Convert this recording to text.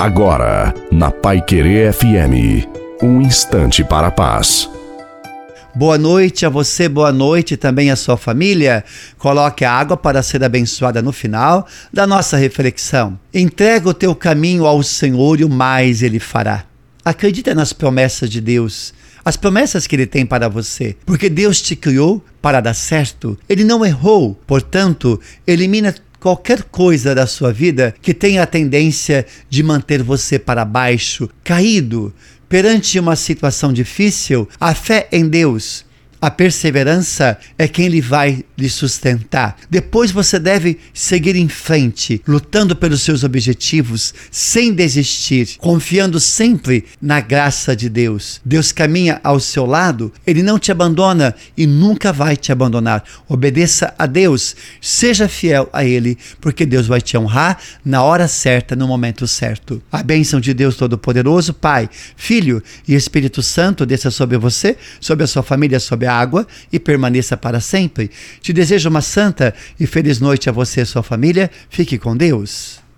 Agora, na Pai Querer FM, um instante para a paz. Boa noite a você, boa noite também à sua família. Coloque a água para ser abençoada no final da nossa reflexão. Entrega o teu caminho ao Senhor e o mais ele fará. Acredita nas promessas de Deus, as promessas que Ele tem para você, porque Deus te criou para dar certo. Ele não errou, portanto, elimina qualquer coisa da sua vida que tenha a tendência de manter você para baixo, caído. Perante uma situação difícil, a fé em Deus a perseverança é quem lhe vai lhe sustentar. Depois você deve seguir em frente, lutando pelos seus objetivos, sem desistir, confiando sempre na graça de Deus. Deus caminha ao seu lado, ele não te abandona e nunca vai te abandonar. Obedeça a Deus, seja fiel a ele, porque Deus vai te honrar na hora certa, no momento certo. A bênção de Deus Todo-Poderoso, Pai, Filho e Espírito Santo desça sobre você, sobre a sua família, sobre a água e permaneça para sempre. Te desejo uma santa e feliz noite a você e sua família. Fique com Deus.